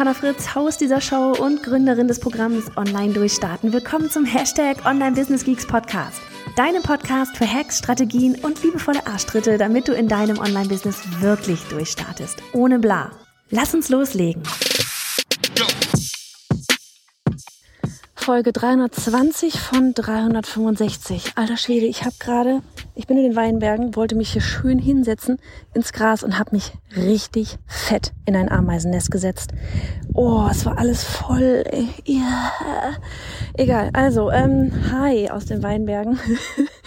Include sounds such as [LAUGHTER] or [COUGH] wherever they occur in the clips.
Johanna Fritz, Haus dieser Show und Gründerin des Programms Online Durchstarten. Willkommen zum Hashtag Online Business Geeks Podcast. Deinem Podcast für Hacks, Strategien und liebevolle Arschtritte, damit du in deinem Online-Business wirklich durchstartest. Ohne bla. Lass uns loslegen. Folge 320 von 365. Alter Schwede, ich habe gerade ich bin in den Weinbergen, wollte mich hier schön hinsetzen ins Gras und habe mich richtig fett in ein Ameisennest gesetzt. Oh, es war alles voll. Ja. Egal. Also, ähm, hi aus den Weinbergen. [LAUGHS]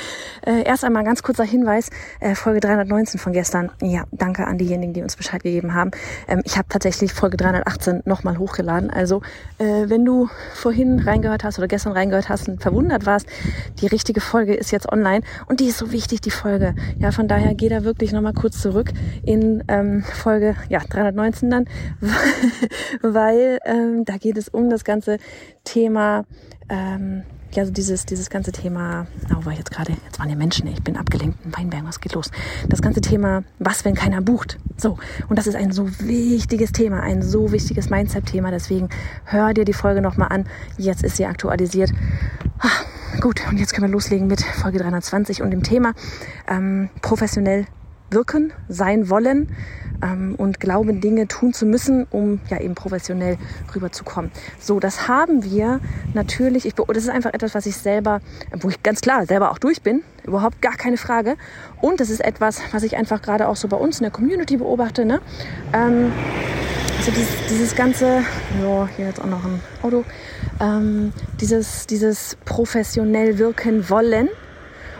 Äh, erst einmal ganz kurzer Hinweis, äh, Folge 319 von gestern. Ja, danke an diejenigen, die uns Bescheid gegeben haben. Ähm, ich habe tatsächlich Folge 318 nochmal hochgeladen. Also, äh, wenn du vorhin reingehört hast oder gestern reingehört hast und verwundert warst, die richtige Folge ist jetzt online und die ist so wichtig, die Folge. Ja, von daher geh da wirklich nochmal kurz zurück in ähm, Folge ja, 319 dann, [LAUGHS] weil ähm, da geht es um das ganze Thema ähm, ja, so dieses, dieses ganze Thema, oh, war ich jetzt gerade, jetzt waren ja Menschen, ich bin abgelenkt in Weinbergen, was geht los? Das ganze Thema, was, wenn keiner bucht? So. Und das ist ein so wichtiges Thema, ein so wichtiges Mindset-Thema. Deswegen hör dir die Folge nochmal an. Jetzt ist sie aktualisiert. Ah, gut, und jetzt können wir loslegen mit Folge 320 und dem Thema ähm, professionell wirken, sein wollen ähm, und glauben, Dinge tun zu müssen, um ja eben professionell rüberzukommen. So, das haben wir natürlich, ich, das ist einfach etwas, was ich selber, wo ich ganz klar selber auch durch bin, überhaupt gar keine Frage. Und das ist etwas, was ich einfach gerade auch so bei uns in der Community beobachte. Ne? Ähm, also dieses, dieses ganze, ja, hier jetzt auch noch ein Auto, ähm, dieses, dieses professionell wirken wollen,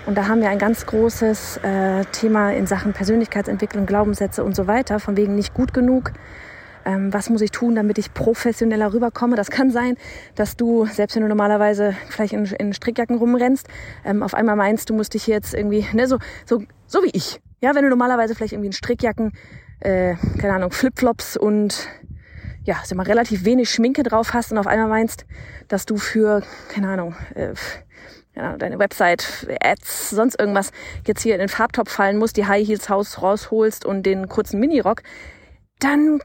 und da haben wir ein ganz großes äh, Thema in Sachen Persönlichkeitsentwicklung, Glaubenssätze und so weiter, von wegen nicht gut genug. Ähm, was muss ich tun, damit ich professioneller rüberkomme? Das kann sein, dass du, selbst wenn du normalerweise vielleicht in, in Strickjacken rumrennst, ähm, auf einmal meinst, du musst dich jetzt irgendwie, ne, so, so, so wie ich. Ja, wenn du normalerweise vielleicht irgendwie in Strickjacken, äh, keine Ahnung, Flipflops und ja, sag mal, relativ wenig Schminke drauf hast und auf einmal meinst, dass du für, keine Ahnung, äh, ja, deine Website, Ads, sonst irgendwas jetzt hier in den Farbtopf fallen muss, die High Heels Haus rausholst und den kurzen Minirock, dann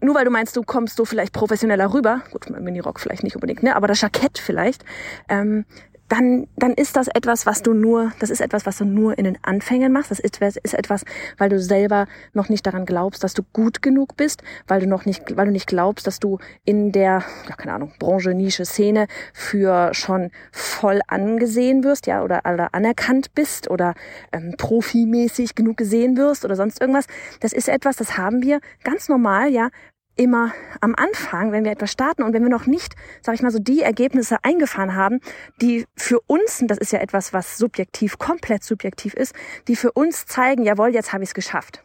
nur weil du meinst, du kommst so vielleicht professioneller rüber, gut, Minirock vielleicht nicht unbedingt, ne, aber das Jackett vielleicht, ähm, dann, dann ist das etwas, was du nur, das ist etwas, was du nur in den Anfängen machst. Das ist, ist etwas, weil du selber noch nicht daran glaubst, dass du gut genug bist, weil du noch nicht, weil du nicht glaubst, dass du in der, ja, keine Ahnung, Branche, Nische, Szene für schon voll angesehen wirst, ja, oder, oder anerkannt bist oder ähm, profimäßig genug gesehen wirst oder sonst irgendwas. Das ist etwas, das haben wir ganz normal, ja, immer am Anfang, wenn wir etwas starten und wenn wir noch nicht, sag ich mal so, die Ergebnisse eingefahren haben, die für uns, und das ist ja etwas, was subjektiv, komplett subjektiv ist, die für uns zeigen, jawohl, jetzt habe ich es geschafft.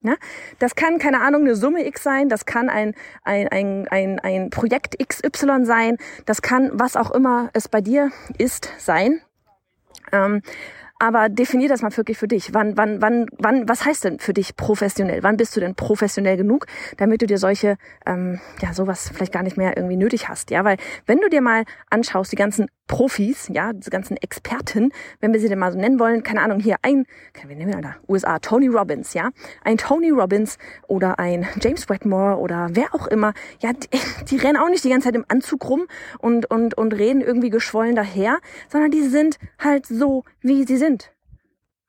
Ja, das kann, keine Ahnung, eine Summe X sein, das kann ein, ein, ein, ein, ein Projekt XY sein, das kann, was auch immer es bei dir ist, sein. Ähm, aber definier das mal wirklich für dich. Wann, wann, wann, wann, was heißt denn für dich professionell? Wann bist du denn professionell genug, damit du dir solche, ähm, ja, sowas vielleicht gar nicht mehr irgendwie nötig hast? Ja, weil wenn du dir mal anschaust, die ganzen Profis, ja, diese ganzen Experten, wenn wir sie denn mal so nennen wollen, keine Ahnung, hier ein, wir nehmen wir da, USA, Tony Robbins, ja, ein Tony Robbins oder ein James Wetmore oder wer auch immer, ja, die, [LAUGHS] die rennen auch nicht die ganze Zeit im Anzug rum und, und, und reden irgendwie geschwollen daher, sondern die sind halt so, wie sie sind.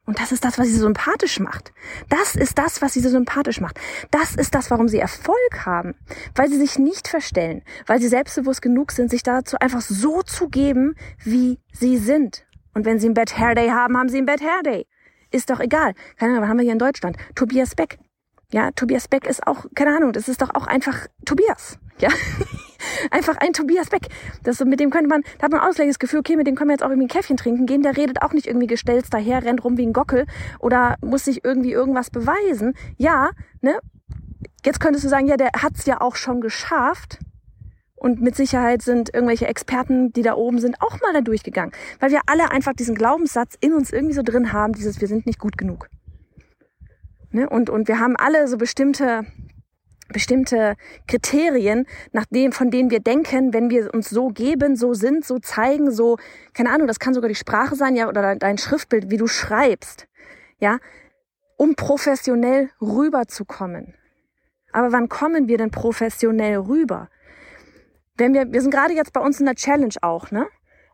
Und das ist das, was sie so sympathisch macht. Das ist das, was sie so sympathisch macht. Das ist das, warum sie Erfolg haben. Weil sie sich nicht verstellen. Weil sie selbstbewusst genug sind, sich dazu einfach so zu geben, wie sie sind. Und wenn sie ein Bad Hair Day haben, haben sie ein Bad Hair Day. Ist doch egal. Keine Ahnung, was haben wir hier in Deutschland? Tobias Beck. Ja, Tobias Beck ist auch, keine Ahnung, das ist doch auch einfach Tobias. Ja, [LAUGHS] einfach ein Tobias Beck. Das mit dem könnte man, da hat man ausgleich das Gefühl, okay, mit dem können wir jetzt auch irgendwie ein Käffchen trinken gehen. Der redet auch nicht irgendwie gestelzt daher, rennt rum wie ein Gockel oder muss sich irgendwie irgendwas beweisen. Ja, ne? Jetzt könntest du sagen, ja, der hat's ja auch schon geschafft. Und mit Sicherheit sind irgendwelche Experten, die da oben sind, auch mal da durchgegangen. Weil wir alle einfach diesen Glaubenssatz in uns irgendwie so drin haben, dieses wir sind nicht gut genug. Ne? Und, und wir haben alle so bestimmte, bestimmte Kriterien, nach dem, von denen wir denken, wenn wir uns so geben, so sind, so zeigen, so, keine Ahnung, das kann sogar die Sprache sein, ja, oder dein Schriftbild, wie du schreibst, ja, um professionell rüberzukommen. Aber wann kommen wir denn professionell rüber? Wenn wir, wir sind gerade jetzt bei uns in der Challenge auch, ne?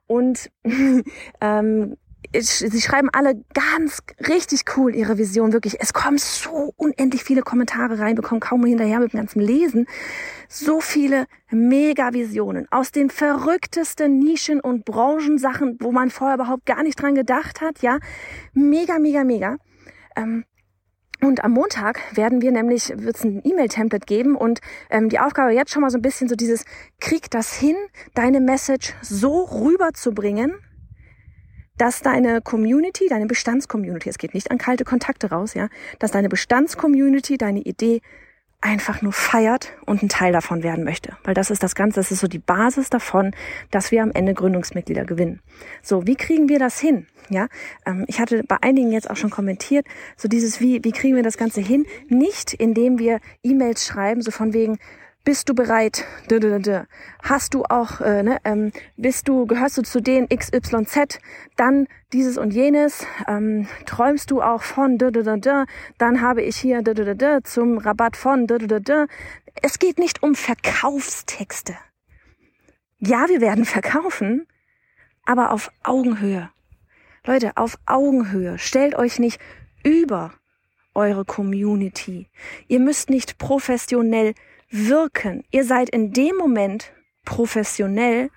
Und [LAUGHS] ähm, sie schreiben alle ganz richtig cool ihre Vision, wirklich. Es kommen so unendlich viele Kommentare rein, bekommen kaum hinterher mit dem ganzen Lesen. So viele Mega-Visionen aus den verrücktesten Nischen und Branchensachen, wo man vorher überhaupt gar nicht dran gedacht hat, ja. Mega, mega, mega. Ähm, und am Montag werden wir nämlich, wird es ein E-Mail-Template geben und ähm, die Aufgabe jetzt schon mal so ein bisschen so dieses, krieg das hin, deine Message so rüberzubringen, dass deine Community, deine Bestandscommunity, es geht nicht an kalte Kontakte raus, ja, dass deine Bestandscommunity deine Idee einfach nur feiert und ein Teil davon werden möchte. Weil das ist das Ganze, das ist so die Basis davon, dass wir am Ende Gründungsmitglieder gewinnen. So, wie kriegen wir das hin? Ja, ähm, ich hatte bei einigen jetzt auch schon kommentiert, so dieses, wie, wie kriegen wir das Ganze hin? Nicht, indem wir E-Mails schreiben, so von wegen, bist du bereit? Hast du auch, äh, ne, ähm, bist du, gehörst du zu den XYZ? Dann dieses und jenes. Ähm, träumst du auch von? Dann habe ich hier zum Rabatt von. Es geht nicht um Verkaufstexte. Ja, wir werden verkaufen, aber auf Augenhöhe. Leute, auf Augenhöhe. Stellt euch nicht über eure Community. Ihr müsst nicht professionell wirken. Ihr seid in dem Moment professionell,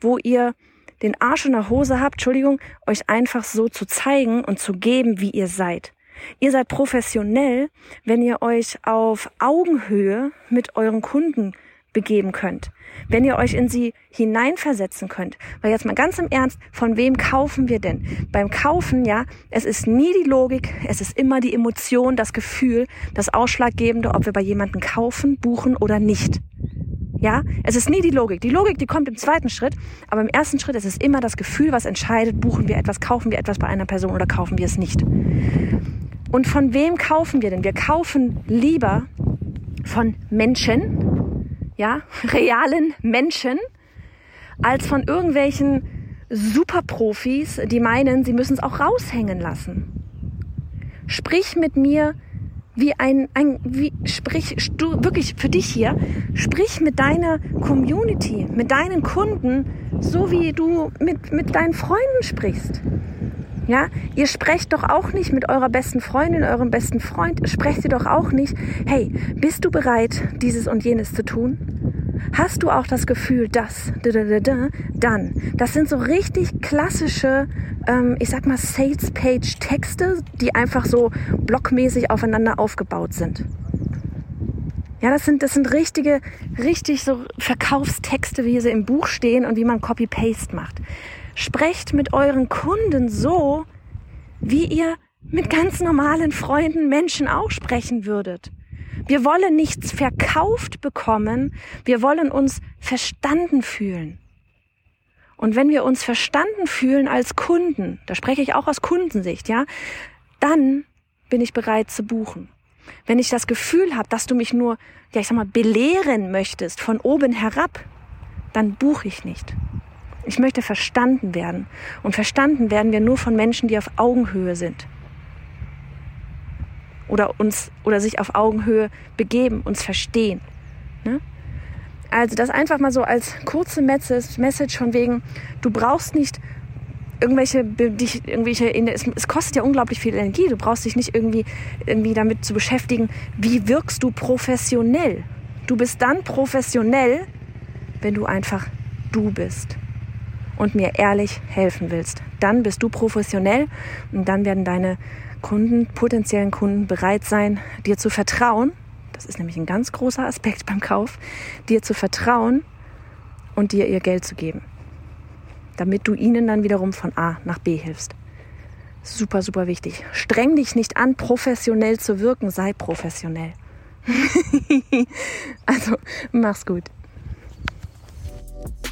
wo ihr den Arsch in der Hose habt, Entschuldigung, euch einfach so zu zeigen und zu geben, wie ihr seid. Ihr seid professionell, wenn ihr euch auf Augenhöhe mit euren Kunden begeben könnt. Wenn ihr euch in sie hineinversetzen könnt. Weil jetzt mal ganz im Ernst, von wem kaufen wir denn? Beim Kaufen, ja, es ist nie die Logik, es ist immer die Emotion, das Gefühl, das Ausschlaggebende, ob wir bei jemandem kaufen, buchen oder nicht. Ja, es ist nie die Logik. Die Logik, die kommt im zweiten Schritt, aber im ersten Schritt ist es immer das Gefühl, was entscheidet, buchen wir etwas, kaufen wir etwas bei einer Person oder kaufen wir es nicht. Und von wem kaufen wir denn? Wir kaufen lieber von Menschen, ja, [LAUGHS] realen Menschen, als von irgendwelchen Superprofis, die meinen, sie müssen es auch raushängen lassen. Sprich mit mir wie ein, ein wie, sprich, du, wirklich für dich hier, sprich mit deiner Community, mit deinen Kunden, so wie du mit, mit deinen Freunden sprichst. Ja, ihr sprecht doch auch nicht mit eurer besten Freundin, eurem besten Freund, sprecht ihr doch auch nicht, hey, bist du bereit, dieses und jenes zu tun? Hast du auch das Gefühl, dass, dann, das sind so richtig klassische, ähm, ich sag mal, Sales-Page-Texte, die einfach so blockmäßig aufeinander aufgebaut sind. Ja, das sind, das sind richtige, richtig so Verkaufstexte, wie sie im Buch stehen und wie man Copy-Paste macht. Sprecht mit euren Kunden so, wie ihr mit ganz normalen Freunden, Menschen auch sprechen würdet. Wir wollen nichts verkauft bekommen, wir wollen uns verstanden fühlen. Und wenn wir uns verstanden fühlen als Kunden, da spreche ich auch aus Kundensicht, ja, dann bin ich bereit zu buchen. Wenn ich das Gefühl habe, dass du mich nur, ja, ich sag mal, belehren möchtest von oben herab, dann buche ich nicht. Ich möchte verstanden werden. Und verstanden werden wir nur von Menschen, die auf Augenhöhe sind. Oder uns, oder sich auf Augenhöhe begeben, uns verstehen. Ne? Also das einfach mal so als kurze Message von wegen, du brauchst nicht irgendwelche, dich, irgendwelche, es, es kostet ja unglaublich viel Energie. Du brauchst dich nicht irgendwie, irgendwie damit zu beschäftigen, wie wirkst du professionell. Du bist dann professionell, wenn du einfach du bist und mir ehrlich helfen willst. Dann bist du professionell und dann werden deine Kunden, potenziellen Kunden bereit sein, dir zu vertrauen. Das ist nämlich ein ganz großer Aspekt beim Kauf, dir zu vertrauen und dir ihr Geld zu geben, damit du ihnen dann wiederum von A nach B hilfst. Super, super wichtig. Streng dich nicht an, professionell zu wirken, sei professionell. [LAUGHS] also, mach's gut.